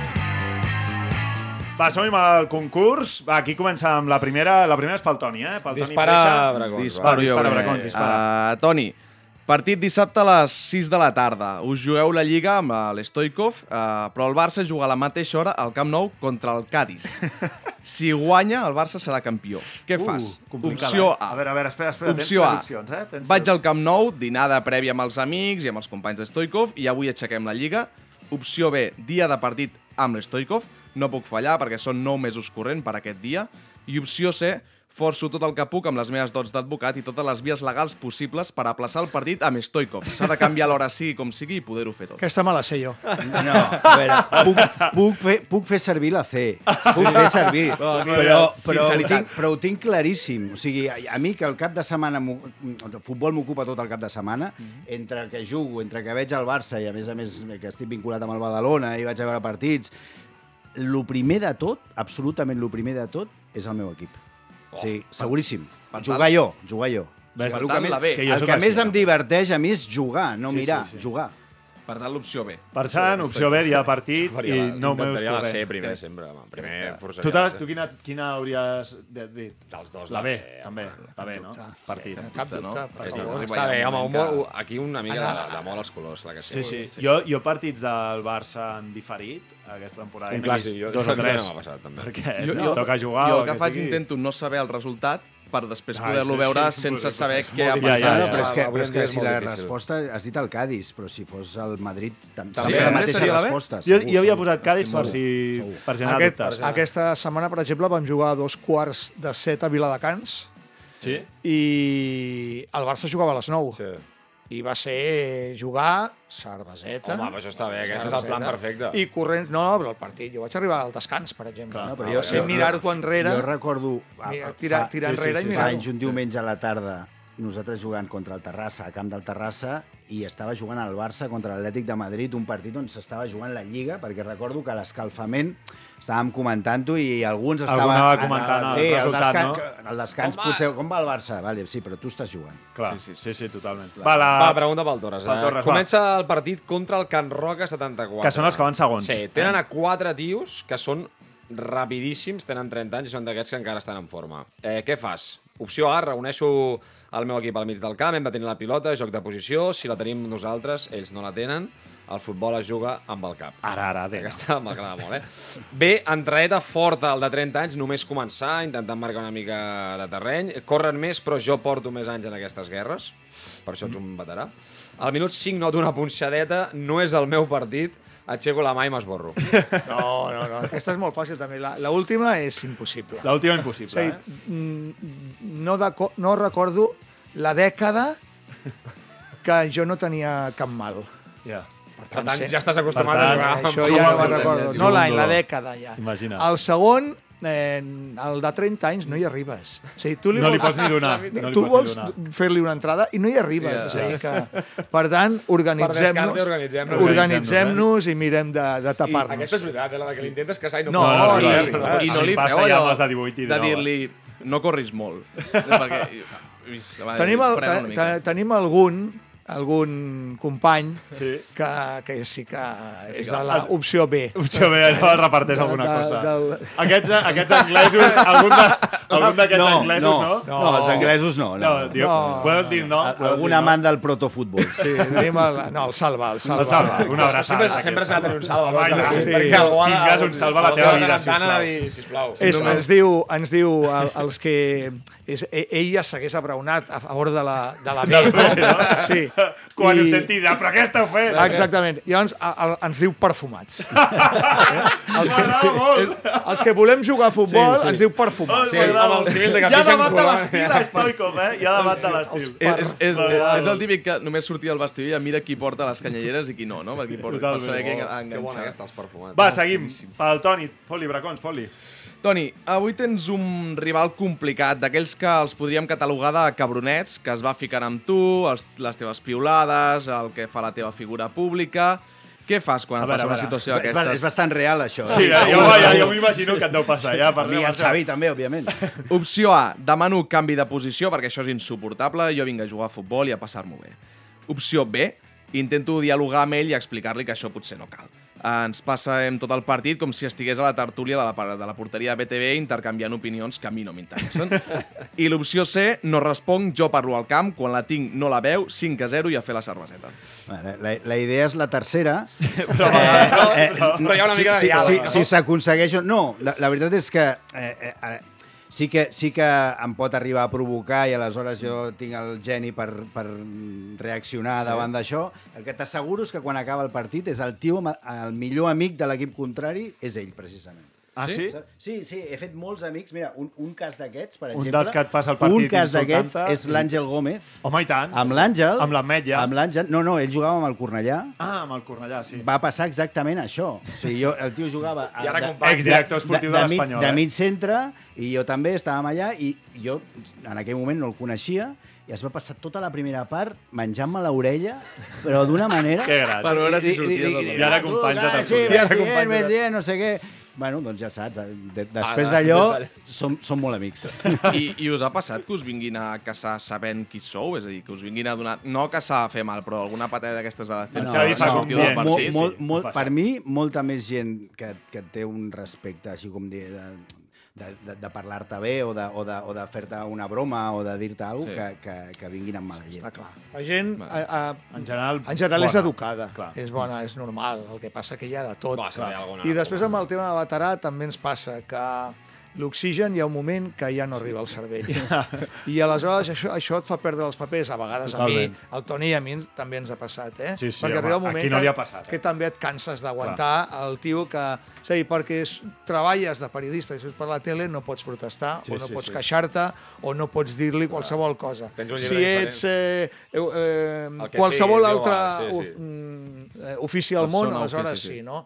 Va, som amb el concurs. Va, aquí comença amb la primera. La primera és pel Toni, eh? Pel Dispara, Toni. Bracons, Disparo Va, dispara. Bracons, dispara. Uh, Toni, partit dissabte a les 6 de la tarda. Us jugueu la Lliga amb l'Stoikov, uh, però el Barça juga a la mateixa hora al Camp Nou contra el Cádiz. Si guanya, el Barça serà campió. Què Uh, fas? complicada, Opció eh? A. A veure, a veure, espera, espera. tens Opció tres A. opcions, eh? Tens Vaig al Camp Nou, dinada prèvia amb els amics i amb els companys de Stoikov i avui aixequem la Lliga. Opció B, dia de partit amb l'Stoikov. No puc fallar perquè són 9 mesos corrent per aquest dia. I opció C, forço tot el que puc amb les meves dots d'advocat i totes les vies legals possibles per aplaçar el partit amb Stoikov. S'ha de canviar l'hora sigui com sigui i poder-ho fer tot. Aquesta me la sé jo. No, a veure, puc, puc, fer, puc fer servir la C. Puc fer servir. No, però, però, ho tinc, però ho tinc claríssim. O sigui, a, a mi que el cap de setmana... El futbol m'ocupa tot el cap de setmana. Entre que jugo, entre que veig el Barça i, a més a més, que estic vinculat amb el Badalona i vaig a veure partits, el primer de tot, absolutament el primer de tot, és el meu equip. Oh, sí, seguríssim. per tant- Jugar jo, jugar jo. Ves, El per que, tant, més, la que jo el que així, més em diverteix a mi és jugar, no Sí, mirar, sí, sí. jugar. Per tant, l'opció B. Per tant, opció B, dia de partit i la- no meus Intentaria la C primer, sempre. home. Primer forçaria Tu, la C. tu quina, quina hauries de- dit? Dels dos, La la B, també. La B, no? Partit. Cap dubte, no? dubte, per favor. Està bé, home, un, aquí una mica de, de molt als colors, clar que sí. Sí, sí. Jo, jo partits del Barça han diferit aquesta temporada. Un clàssic, jo- dos o tres. m'ha passat, també. Perquè Jo, jo, jo, toca jugar jo el que faig sigui. intento no saber el resultat per després Ah, poder-lo sí, veure sí, sense és saber què ha passat. Ja, ja, No, ja. però és que, però és que si la difícil. resposta... Has dit el Cádiz, però si fos el Madrid tam- També, seria la mateixa seria resposta. Jo, segur, jo havia segur. posat Cádiz per si, segur. per si Aquest, dubtes. aquesta setmana, per exemple, vam jugar a dos quarts de set a Viladecans Sí? i el Barça jugava a les 9. Sí. I va ser jugar, cerveseta... Home, però això està bé, aquest és el plan perfecte. I corrents... No, però el partit... Jo vaig arribar al descans, per exemple. Clar, no, però però jo- jo- mirar-t'ho enrere... Jo recordo... Mira, fa- tirar- fa- tirar sí, enrere sí, i sí, mirar-ho. Fa anys, un diumenge a la tarda, nosaltres jugant contra el Terrassa, a camp del Terrassa, i estava jugant el Barça contra l'Atlètic de Madrid, un partit on s'estava jugant la Lliga, perquè recordo que a l'escalfament estàvem comentant-ho i alguns Algú estava... anava comentant el sí, resultat, descans, no? el descans Com va? potser... Com va el Barça? Vale, sí, però tu estàs jugant. Clar, Sí, sí, sí, sí, sí, totalment. Va, la... Va, pregunta pel Torres. Pel eh? Torres, va. Comença el partit contra el Can Roca 74. Que són els que van segons. Sí, tenen a quatre tios que són rapidíssims, tenen 30 anys i són d'aquests que encara estan en forma. Eh, què fas? Opció A, reuneixo el meu equip al mig del camp, hem de tenir la pilota, joc de posició, si la tenim nosaltres, ells no la tenen, el futbol es juga amb el cap. Ara, ara, vinga. Aquesta m'agrada molt, eh? Bé, entraeta forta, el de 30 anys, només començar, intentant marcar una mica de terreny. Corren més, però jo porto més anys en aquestes guerres, per això ets un veterà. Al minut 5 noto una punxadeta, no és el meu partit, aixeco la mà i m'esborro. No, no, no. Aquesta és molt fàcil, també. La, la última és impossible. L'última O impossible, sigui, eh? mm, no, no recordo la dècada que jo no tenia cap mal. Ja. Per tant, sí. ja estàs acostumat Per a tant, jugar Això ja no me'n recordo. No l'any, la dècada ja. Imagina. El segon, eh, el de 30 anys, no hi arribes. O sigui, tu li No li vols- pots ni donar. No li tu vols fer-li una entrada i no hi arribes. Ja. O sigui que, per tant, organitzem-nos descarte, organitzem-nos. organitzem-nos i mirem de, de tapar-nos. aquesta és veritat, eh, la que l'intentes casar i no, No, pots. no, no, i, no, i no no, li passa feu ja allò de 18 i de 19, dir-li no corris molt. perquè... Tenim, el, tenim algun algun company Sí. que, que sí que és de l'opció B. Opció B, allò reparteix De- alguna de- cosa. del- Aquests, aquests anglesos, algun d'aquests No, anglesos, no, no? no, els anglesos no. No, no. diu, No. podeu dir no? Algun no? amant del protofutbol. Sí, tenim el, no, el Salva, el Salva. El Salva, una abraçada. Sempre, sempre s'ha de tenir un salva. Aquí, sí. perquè algú ha de- Tingues un salva a la teva vida, sisplau. dir, sisplau. És, ens diu, ens diu el, els que... És, e- ell ja s'hagués abraonat a favor de la, de la B. No? Sí. Quan I- ho senti, de, però què esteu fent? Exactament. Llavors a, a, ens diu perfumats. eh? els, que, molt. els que volem jugar a futbol Sí, sí. ens diu perfumats. Sí, amb el civil de Capitán debat de l'estil, a Stoikov, eh? Ha debat de l'estil. És, és, és, és el típic que només sortia al vestidor i mira qui porta les canyelleres i qui no, no? Per, qui porta, per saber què Que bona aquesta, els perfumats. Va, seguim. Pel Toni. Fot-li, bracons, fot-li. Toni, avui tens un rival complicat, d'aquells que els podríem catalogar de cabronets, que es va ficant amb tu, els, les teves piulades, el que fa la teva figura pública... Què fas quan A et veure, passa a una situació És, ba- és d'aquestes? bastant real, això. Sí, ja, jo, ja, jo m'imagino que et deu passar, ja. A Per mi i el Xavi també, òbviament. Opció A, demano canvi de posició perquè això és insuportable, jo vinc a jugar a futbol i a passar-m'ho bé. Opció B, intento dialogar amb ell i explicar-li que això potser no cal. Eh, ens passem tot el partit com si estigués a la tertúlia de la, de la porteria de BTV intercanviant opinions que a mi no m'interessen. I l'opció C, no responc, jo parlo al camp, quan la tinc no la veu, 5 a 0 i a fer la cerveseta. Vale, la, la idea és la tercera. Però, però, però, però hi ha una mica de si, diàleg, si, no? si s'aconsegueix... No, la, la veritat és que eh, eh, eh, sí que sí que em pot arribar a provocar i aleshores jo tinc el geni per, per reaccionar davant d'això. El que t'asseguro és que quan acaba el partit és el tio, el millor amic de l'equip contrari és ell, precisament. Ah, sí? Sí, sí, he fet molts amics. Mira, un, un cas d'aquests, per Un exemple... dels que et passa el partit Un cas d'aquests és l'Àngel Gómez. Home, i tant. Amb l'Àngel... Amb l'Ametlla. Amb l'Àngel... No, no, ell jugava amb el Cornellà. Ah, amb el Cornellà, sí. Va passar exactament això. O sigui, jo, el tio jugava... I ara de- companys. Exdirector esportiu de mig- l'Espanyol, De eh? mig centre, i jo també estàvem allà, i jo en aquell moment no el coneixia, i es va passar tota la primera part menjant-me l'orella, però d'una manera... Que gran. Per veure si sorties del I, I ara companys de ah, sí, tertúlia. I més ara gent, companys de més gent, no sé què... Bueno, doncs ja saps, de, després d'allò som, som molt amics. I, I us ha passat que us vinguin a caçar sabent qui sou? És a dir, que us vinguin a donar... No a caçar a fer mal, però alguna patada d'aquestes de les No, no, sortiu molt, del molt, partit. molt, molt, per mi, molta més gent que, que té un respecte, així com dir, de, de, de, de parlar-te bé o de, o de, o de fer-te una broma o de dir-te alguna Sí. cosa que, que, que vinguin amb mala llet. Està clar. La gent, a, a, en general, en general és educada, Clar. és bona, és normal. El que passa que hi ha de tot. Va, hi ha I després amb el tema de veterà també ens passa que l'oxigen hi ha un moment que ja no arriba al cervell. I aleshores això, això et fa perdre els papers, a vegades Totalment. a mi, al Toni i a mi també ens ha passat, eh? Sí, sí, perquè home, arriba un moment no que, passat, eh? que també et canses d'aguantar el tio que... És dir, perquè és, treballes de periodista i si per la tele no pots protestar Sí, o no sí, pots sí. queixar-te o no pots dir-li qualsevol cosa. Si ets eh, eh, eh, qualsevol sigui, és altre sí, sí. mm, eh, ofici al món, aleshores ofici, sí, sí. no?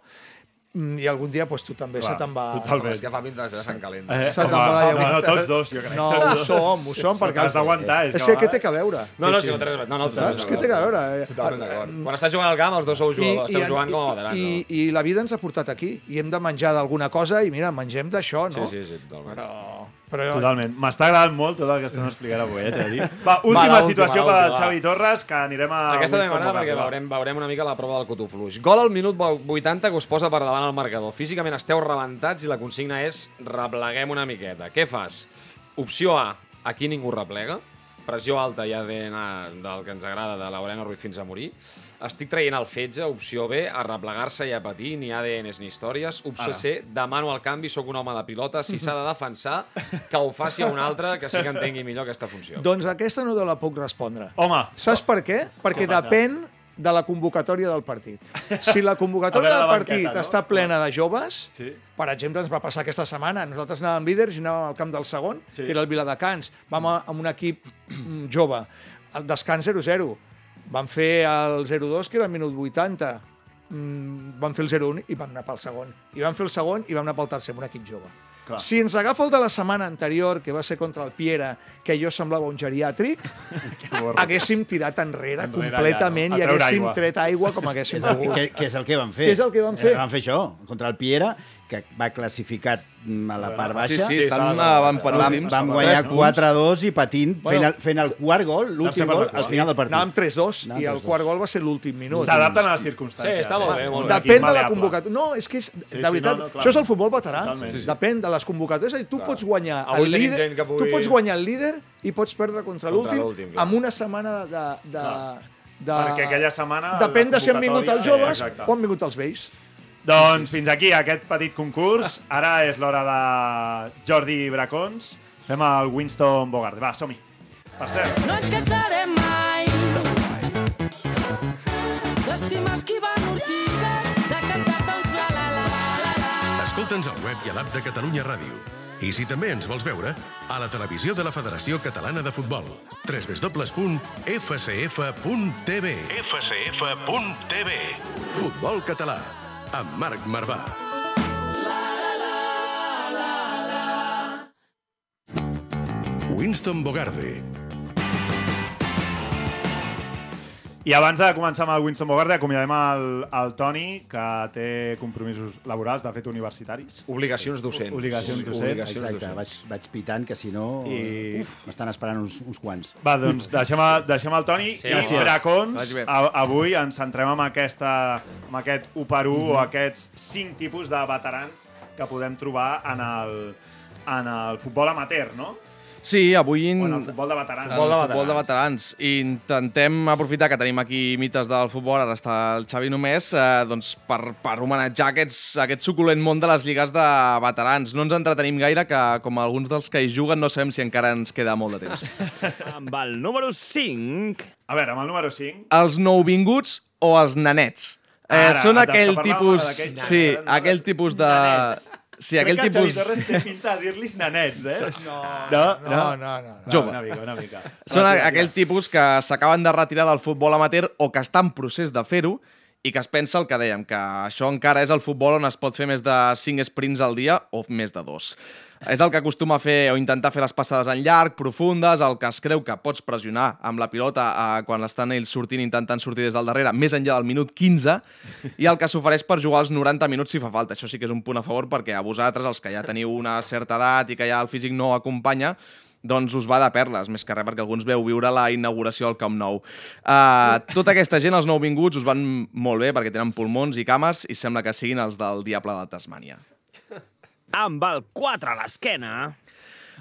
Mm, I algun dia pues, tu també Clar, se te'n va... Home, és que fa pinta de ser Sant Calent. Eh, Se te'n va la no, llagueta. no, tots dos, jo crec. No, ho som, ho som, Sí, perquè... has d'aguantar, és És que què té que veure? No, no, si no veure. No, no, Saps? totalment Què té que veure? Eh, Totalment d'acord. Quan estàs jugant al camp, els dos sou jugadors, esteu jugant com a veterans. i, i, I la vida ens ha portat aquí i hem de menjar d'alguna cosa i mira, mengem d'això, no? Sí, sí, sí, totalment. Però, però Totalment. M'està agradant molt tot el que estem explicant avui, eh, t'he de dir. Va, última Va, situació per va. Xavi Torres, que anirem a... Aquesta també m'agrada perquè veurem, veurem una mica la prova del cotufluix. Gol al minut 80 que us posa per davant el marcador. Físicament esteu rebentats i la consigna és repleguem una miqueta. Què fas? Opció A, aquí ningú replega. Pressió alta i ADN del que ens agrada de Lorena Ruiz fins a morir. Estic traient el fetge, opció B, a replegar-se i a patir, ni ADNs ni històries. Opció Ara. C, demano el canvi, sóc un home de pilota, si s'ha de defensar, que ho faci a un altre que sí que entengui millor aquesta funció. Doncs aquesta no te la puc respondre. Home, Saps per què? Perquè depèn de la convocatòria del partit. Si la convocatòria del partit banqueta, no? està plena de joves, Sí. per exemple, ens va passar aquesta setmana. Nosaltres anàvem líders i anàvem al camp del segon, Sí. que era el Viladecans. Vam amb un equip jove. El descans 0-0. Vam fer el 0-2, que era el minut 80. Mm, vam fer el 0-1 i vam anar pel segon. I vam fer el segon i vam anar pel tercer, amb un equip jove. Clar. Si ens agafa el de la setmana anterior, que va ser contra el Piera, que jo semblava un geriàtric, haguéssim tirat enrere, Enrere completament ja, no? A i haguéssim aigua. tret aigua com haguéssim volgut. que, que és el que van fer. Què és el que van fer? Eh, Van fer això, contra el Piera, que va classificat mm, a la part Sí, baixa. sí, estan estava- uh, van últims. vam guanyar Tres punts. 4-2 i patint, fent, Bueno. el, fent el quart gol, l'últim gol, al final del partit. Anàvem 3-2 Anàvem i el 3-2. quart gol va ser l'últim minut. S'adapten a les circumstàncies. Sí, està molt bé, molt bé. Depèn de la convocatòria. No, és que és, sí, de veritat, no, no, clar. això és el futbol veterà. Sí, sí. Depèn de les convocatòries. És a dir, tu pots guanyar Avui el líder, pugui- tu pots guanyar el líder i pots perdre contra, l'últim clar. amb una setmana de... de, Clar. de Perquè aquella setmana Depèn de si han vingut els joves Sí, o han vingut els vells. Doncs fins aquí aquest petit concurs. Ara és l'hora de Jordi Bracons. Fem el Winston Bogart. Va, som-hi. Per cert, No ens cansarem mai d'estimar esquivant ortigues, de cantar-te la la la la la. Escolta'ns al web i a l'app de Catalunya Ràdio. I si també ens vols veure, a la televisió de la Federació Catalana de Futbol. www.fcf.tv fcf.tv Futbol català, amb Marc Marvà. Winston Bogarde, I abans de començar amb el Winston Bogart, acomiadem el, el Toni, que té compromisos laborals, de fet, universitaris. Obligacions docents. Obligacions docents. Obligacions Exacte, docents. vaig, vaig pitant, que si no... I- Uf, m'estan esperant uns, uns quants. Va, doncs deixem, deixem el Toni Sí, i bé. A, avui ens centrem en, aquesta, amb aquest 1 per 1 Mhm. o aquests 5 tipus de veterans que podem trobar en el, en el futbol amateur, no? Sí, avui... O en el futbol de veterans. El futbol de veterans. I intentem aprofitar que tenim aquí mites del futbol, ara està el Xavi només, eh, doncs per, per homenatjar aquests, aquest suculent món de les lligues de veterans. No ens entretenim gaire, que com alguns dels que hi juguen no sabem si encara ens queda molt de temps. Amb el número 5... A veure, amb el número 5... els nouvinguts o els nanets. Eh, Ara, són aquell tipus... Sí, aquell tipus de... Nanets. Sí, aquell Crec que tipus... Xavi Torres té pinta de dir-los nanets, eh? No, no, no, no, no. Jove. Una mica, una mica. Són Va, a- sí, aquell tipus que s'acaben de retirar del futbol amateur o que està en procés de fer-ho i que es pensa el que dèiem, que això encara és el futbol on es pot fer més de 5 sprints al dia o més de dos. És el que acostuma a fer o intentar fer les passades en llarg, profundes, el que es creu que pots pressionar amb la pilota eh, quan estan ells sortint, intentant sortir des del darrere, més enllà del minut 15, i el que s'ofereix per jugar els 90 minuts si fa falta. Això sí que és un punt a favor perquè a vosaltres, els que ja teniu una certa edat i que ja el físic no acompanya, doncs us va de perles, més que res perquè alguns veu viure la inauguració al Camp Nou. Uh, tota aquesta gent, els nouvinguts, us van molt bé perquè tenen pulmons i cames i sembla que siguin els del Diable de Tasmània. Amb el 4 a l'esquena...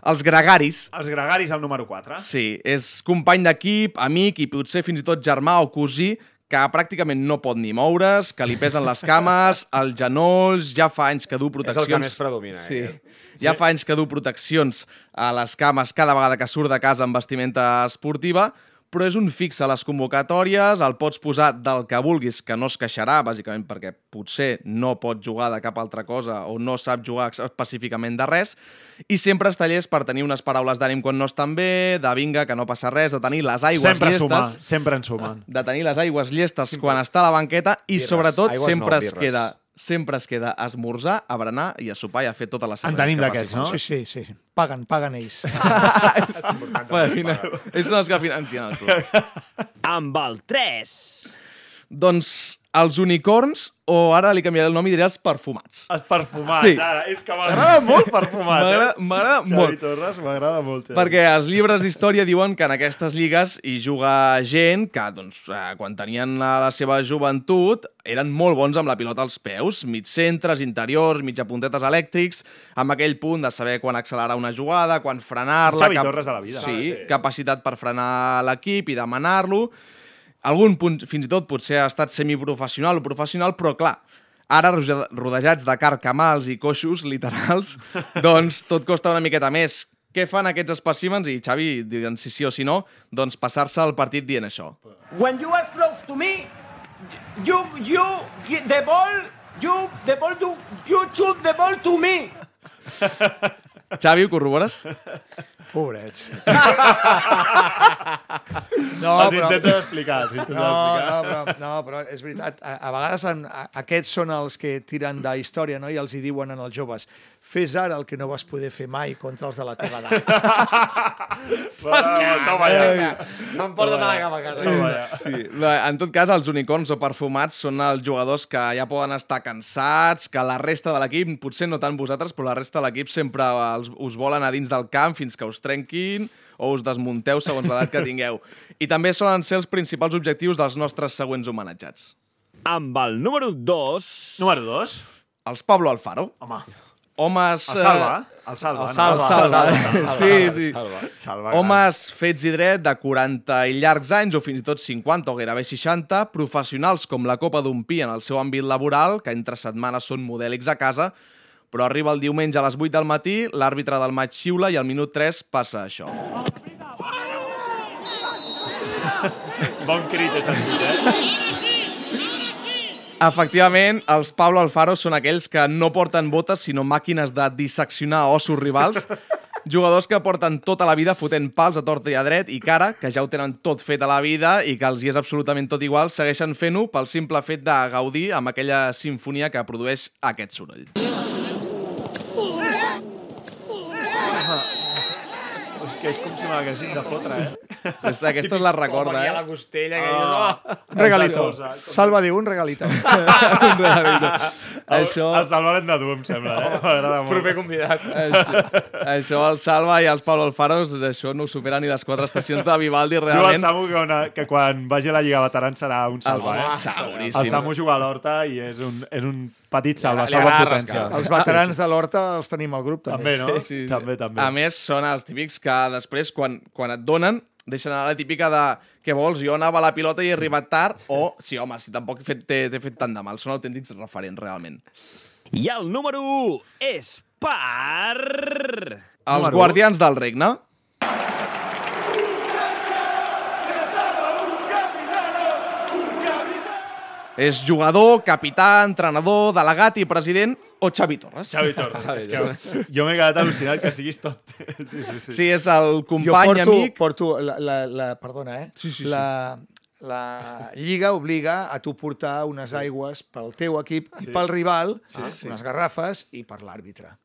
Els gregaris, Els gregaris, el número 4. sí, és company d'equip, amic i potser fins i tot germà o cosí que pràcticament no pot ni moure's, que li pesen les cames, els genolls, ja fa anys que du És el proteccions... que més predomina, Sí. eh? Ja fa anys que du proteccions a les cames cada vegada que surt de casa amb vestimenta esportiva, però és un fix a les convocatòries, el pots posar del que vulguis, que no es queixarà, bàsicament perquè potser no pot jugar de cap altra cosa o no sap jugar específicament de res, i sempre està llest per tenir unes paraules d'ànim quan no estan bé, de vinga, que no passa res, de tenir les aigües Sempre llestes... suma, sempre en sumen. De tenir les aigües llestes quan està a la banqueta i, Birres. sobretot, Aigües sempre no, es birres. queda sempre es queda a esmorzar, a berenar i a sopar i a fer totes les En serveis tenim que d'aquests, no? Sí, sí, sí. Paguen, paguen ells. Fina- ells són els que financen el club. Amb el 3... doncs els unicorns, o ara li canviaré el nom i diré els perfumats. Els perfumats, Sí. ara. És que m'agrada molt perfumat, eh? M'agrada- Xavi molt. Torres m'agrada molt. Eh? Perquè els llibres d'història diuen que en aquestes lligues hi juga gent que, doncs, eh, quan tenien la seva joventut, eren molt bons amb la pilota als peus, mig centres, interiors, mitja puntetes elèctrics, amb aquell punt de saber quan accelerar una jugada, quan frenar-la... Xavi Torres de la vida. Sí, Sí. capacitat per frenar l'equip i demanar-lo. Algun punt, fins i tot, potser ha estat semiprofessional o professional, però clar, ara rodejats de carcamals i coixos literals, doncs tot costa una miqueta més. Què fan aquests espècimens? I Xavi, diguen si sí o si no, doncs passar-se el partit dient això. When you are close to me, you you the ball, you the ball you you shoot the ball to me. Xavi, ho corrobores? Pobrets. No, els intentes explicar, els intentes no, explicar. No, però, no, però és veritat. A, a vegades en, a, aquests són els que tiren de història no? i els hi diuen en els joves fes ara el que no vas poder fer mai contra els de la teva edat. Fas que... toma ja. Em porta tota la cama a casa. Sí. Bé, En tot cas, els unicorns o perfumats són els jugadors que ja poden estar cansats, que la resta de l'equip, potser no tant vosaltres, però la resta de l'equip sempre els, us volen a dins del camp fins que us trenquin o us desmunteu segons l'edat que tingueu. I també solen ser els principals objectius dels nostres següents homenatjats. Amb el número 2... Número 2? Els Pablo Alfaro. Home. Homes... El Salva. eh, El Salva. El Salva. no? El Salva. El Salva. Sí, El sí. Salva. Salva. Homes fets i dret de 40 i llargs anys, o fins i tot 50 o gairebé 60, professionals com la copa d'un pi en el seu àmbit laboral, que entre setmanes són modèlics a casa, però arriba el diumenge a les 8 del matí, l'àrbitre del maig xiula i al minut 3 passa això. Bon crit he sentit, eh? Efectivament, els Pablo Alfaro són aquells que no porten botes, sinó màquines de disseccionar ossos rivals. Jugadors que porten tota la vida fotent pals a tort i a dret i cara, que ja ho tenen tot fet a la vida i que els hi és absolutament tot igual, segueixen fent-ho pel simple fet de gaudir amb aquella sinfonia que produeix aquest soroll. Hòstia, és com si me l'haguessin de fotre, eh? És, aquesta la recorda, Com aquí a eh? la costella, que Ah. dius, oh! Un regalito. Salva diu, un regalito. Això... El Salva l'hem de dur, em sembla, eh? M'agrada molt. Proper convidat. Això, això el Salva i els Pablo Alfaros, això no ho supera ni les quatre estacions de Vivaldi, Diu el realment. Samu que, una, que quan vagi a la Lliga Veterans serà un salva, El eh? El Samu juga a l'Horta i és un, és un petit salva, Li salva potència. Els veterans de l'Horta els tenim al grup, també. També, no? Sí, sí. També, també. A més, són els típics que després, quan, quan et donen, deixen anar la típica de què vols, jo anava a la pilota i he arribat tard, o sí, home, si tampoc he fet- t'he t'he fet tant de mal. Són autèntics referents, realment. I el número 1 és per... Els Número guardians del regne. És jugador, capità, entrenador, delegat i president o Xavi Torres. Xavi Torres. és que jo m'he quedat al·lucinat que siguis tot. Sí, sí, sí. Sí, és el Jo company, porto, amic... porto la, la, la, perdona, eh? Sí, sí, sí. La, la Lliga obliga a tu portar unes aigües pel teu equip i pel rival, unes garrafes, i per l'àrbitre.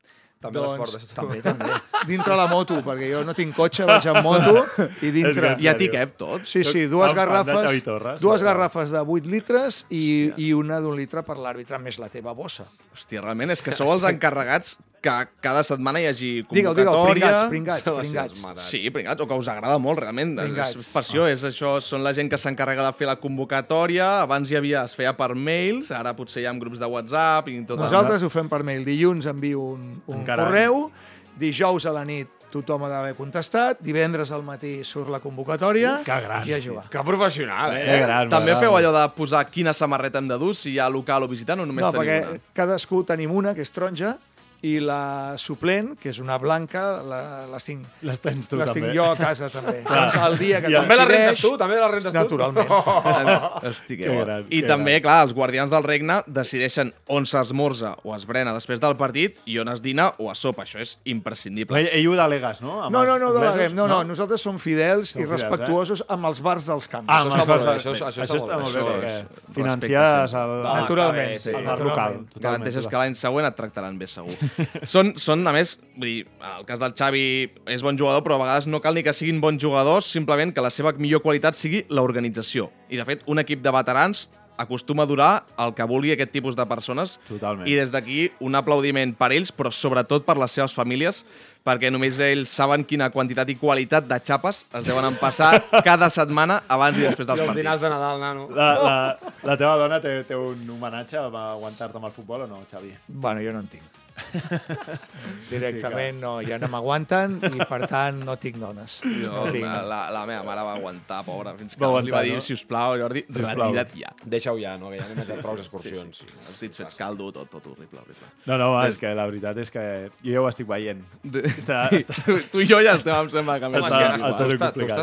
També les portes tu. També, també. Dintre la moto, perquè jo no tinc cotxe, vaig amb moto, i dintre... I a ti cap, tot? Sí, sí, dues garrafes, dues garrafes de 8 litres i, i una d'un litre per l'àrbitre, més la teva bossa. Hòstia, realment, és que sou els encarregats que cada setmana hi hagi Digue'l, digue'l, convocatòria... pringats, pringats, pringats. Sí, pringats, o que us agrada molt, realment. Pringats. És passió, és això, són la gent que s'encarrega de fer la convocatòria. Abans hi havia, es feia per mails, ara potser hi ha grups de WhatsApp i tot. Nosaltres ho fem per mail. Dilluns envio un, un Encara. correu, dijous a la nit tothom ha d'haver contestat, divendres al matí surt la convocatòria Que gran, i a jugar. Que professional, eh? Que gran, També feu allò de posar quina samarreta hem de dur, si hi ha local o visitant, o només No, teniu perquè una? cadascú tenim una, que és taronja, i la suplent, que és una blanca, la- les tinc, Les tens tu, les també. tinc jo a casa, també. Clar. Doncs el dia que I També la rentes tu? També la rentes tu? Naturalment. Estigueu. Que gran, I que també, clar, els guardians del regne decideixen on s'esmorza o es brena després del partit i on es dina o es sopa. Això és imprescindible. Ell, ell ho delegues, no? Amb No, no, els no, deleguem. No, no, nosaltres som fidels Som i fidels, eh? respectuosos amb els bars dels camps. Ah, Això amb els bars- això- això això està està molt bé, molt bé. Això- financies el, Naturalment. sí. el bar local. Garanteixes que l'any següent et tractaran bé, segur. Són, són, a més, vull dir, el cas del Xavi és bon jugador, però a vegades no cal ni que siguin bons jugadors, simplement que la seva millor qualitat sigui l'organització. I, de fet, un equip de veterans acostuma a durar el que vulgui aquest tipus de persones. Totalment. I des d'aquí, un aplaudiment per ells, però sobretot per les seves famílies, perquè només ells saben quina quantitat i qualitat de xapes es deuen empassar cada setmana abans i després I dels els dinars partits. de Nadal, nano. La, la, la teva dona té, té un homenatge, va aguantar-te amb el futbol o no, Xavi? Bueno, jo no en tinc. Directament no, ja no m'aguanten i per tant no tinc dones. Jo, No tinc. la, la, meva mare va aguantar, pobra, fins que Va li va aguantar, dir, no? si us plau, Jordi, Sisplau. retira't ja. Deixa-ho ja, no? Que ja n'hem menjat prou excursions. Els dits fets caldo, tot, tot horrible, horrible. No, no, va, és que la veritat és que jo ja ho estic veient. De, Està- sí, tu i jo ja estem, em sembla, que Home, més és Està- que està, està tu, ben estàs, tu complicat.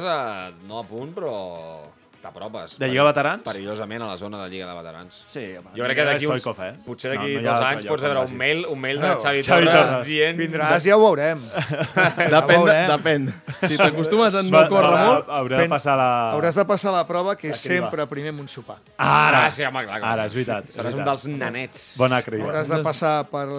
T'apropes. De Lliga Veterans? Perillosament a la zona de Lliga de Veterans. Sí, home, Jo crec que d'aquí uns... Stoikov, eh? Potser d'aquí No, no dos anys pots veure un mail, un mail de No, Xavi, Xavi Torres, Torres. dient... Vindràs, ja ho veurem. Depèn, de, veurem. depèn. Si t'acostumes a no córrer molt... Hauré de passar la... Hauràs de passar la prova, que és sempre primer amb un sopar. Ara, sí, home, clar. Ara, és veritat. Seràs un dels nanets. Bona criba. Hauràs de passar pel,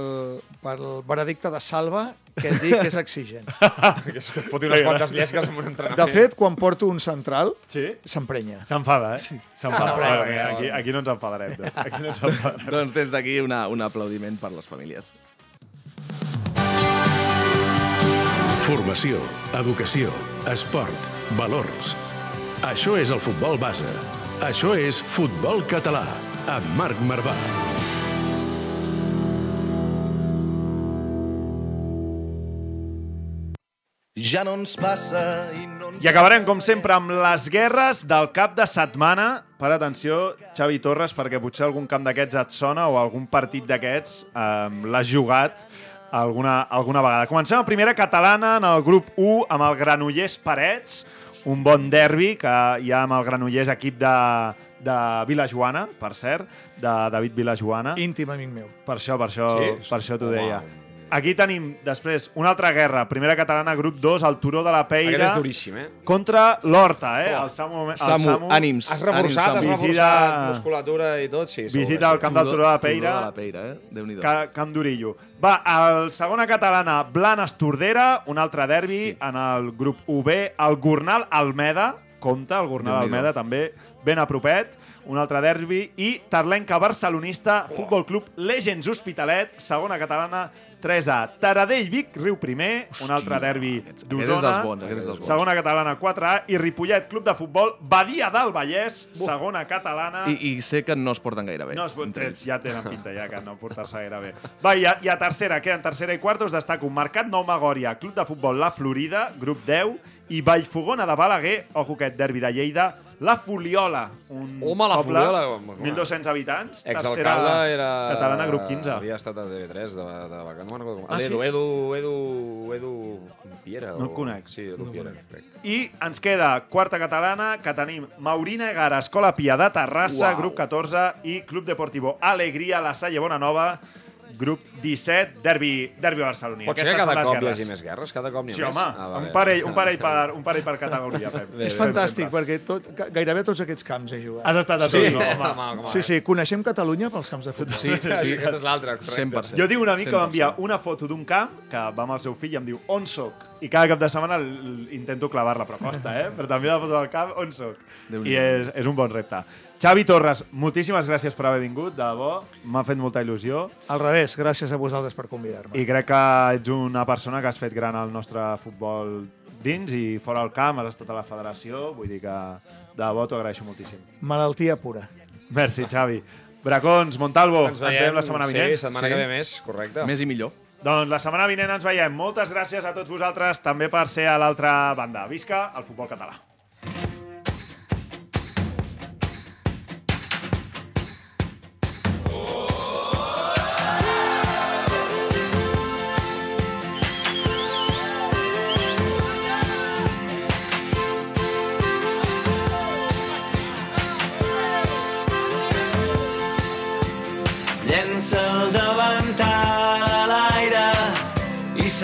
pel veredicte de salva, que et dic que és exigent. Que es foti unes quantes llesques amb un entrenament. De fet, quan porto un central, Sí? s'emprenya. S'enfada, eh? S'enfada. S'enfada, Bueno, mira, aquí, aquí no ens enfadarem. tu. Aquí no ens enfadarem. Doncs des d'aquí una, un aplaudiment per les famílies. Formació, educació, esport, valors. Això és el futbol base. Això és Futbol Català, amb Marc Marvà. Ja no ens passa i no ens... I acabarem, com sempre, amb les guerres del cap de setmana. Per atenció, Xavi Torres, perquè potser algun camp d'aquests et sona o algun partit d'aquests eh, l'has jugat alguna, alguna vegada. Comencem a primera catalana en el grup 1 amb el Granollers Parets, un bon derbi que hi ha amb el Granollers equip de, de Vilajoana, per cert, de David Vilajoana. Íntim amic meu. Per això, per això, Sí? per això t'ho deia. Aquí tenim, després, una altra guerra. Primera catalana, grup 2, el Turó de la Peira. Aquest és duríssim, eh? Contra l'Horta, eh? Oh. El Samu, el Samu, Samu ànims. Has reforçat, has Visita- reforçat musculatura i tot, sí. Visita al camp del Turó de la Peira. Turó de la Peira, eh? Déu-n'hi-do. Ca Camp d'Orillo. Va, el segona catalana, Blanes Tordera, un altre derbi sí. en el grup UB, el Gornal Almeda, compta, el Gornal. Almeda també, ben a propet, un altre derbi, i Tarlenca Barcelonista, Futbol Club Legends Hospitalet, segona catalana, 3A. Taradell Vic, Riu Primer, un altre derbi d'Osona. Segona catalana, 4A. I Ripollet, Club de Futbol, Badia del Vallès, segona catalana. I, I sé que no es porten gaire bé. No, es, ells. ja tenen pinta ja que no portar-se gaire bé. Va, i a, i a tercera, queden tercera i quarta, us destaco Mercat Nou Magòria, Club de Futbol La Florida, grup 10, i Vallfogona de Balaguer, ojo aquest derbi de Lleida, La Foliola, un Home, la poble, Foliola. 1.200 habitants, Exalcalde era... catalana, grup 15. Havia estat a TV3 de, de, de vacant. No me'n recordo com. Ah, sí? Edu, Edu, Edu, Edu Piera. No o- conec. Sí, Edu No Piera, conec. crec. I ens queda quarta catalana, que tenim Maurina Egara, Escola Pia de Terrassa, Uau. grup 14, i Club Deportivo Alegria, La Salle Bonanova, grup 17, derbi, derbi barceloní. Pot ser que cada cop hi hagi més guerres? Cada cop n'hi ha Sí, més? home, Ah, va un, bé. parell, un, parell per, un parell per categoria. Fem. És fantàstic, perquè tot, ga- gairebé tots aquests camps he jugat. Has estat a tots, no, home. Home, home, Sí, sí, coneixem Catalunya pels camps de futbol. Sí, sí, sí, aquesta és. 100%. Jo tinc un amic que m'envia una foto d'un camp que va amb el seu fill i em diu on soc? I cada cap de setmana intento clavar-la, però costa, eh? Però també la foto del camp, on soc? I és, és un bon repte. Xavi Torres, moltíssimes gràcies per haver vingut, de debò. M'ha fet molta il·lusió. Al revés, gràcies a vosaltres per convidar-me. I crec que ets una persona que has fet gran el nostre futbol dins i fora del camp, has estat a la federació, vull dir que de debò t'ho agraeixo moltíssim. Malaltia pura. Merci, Xavi. Bracons, Montalvo, ens veiem, la setmana vinent. Sí, setmana que ve més, correcte. Més i millor. Doncs la setmana vinent ens veiem. Moltes gràcies a tots vosaltres també per ser a l'altra banda. Visca el futbol català.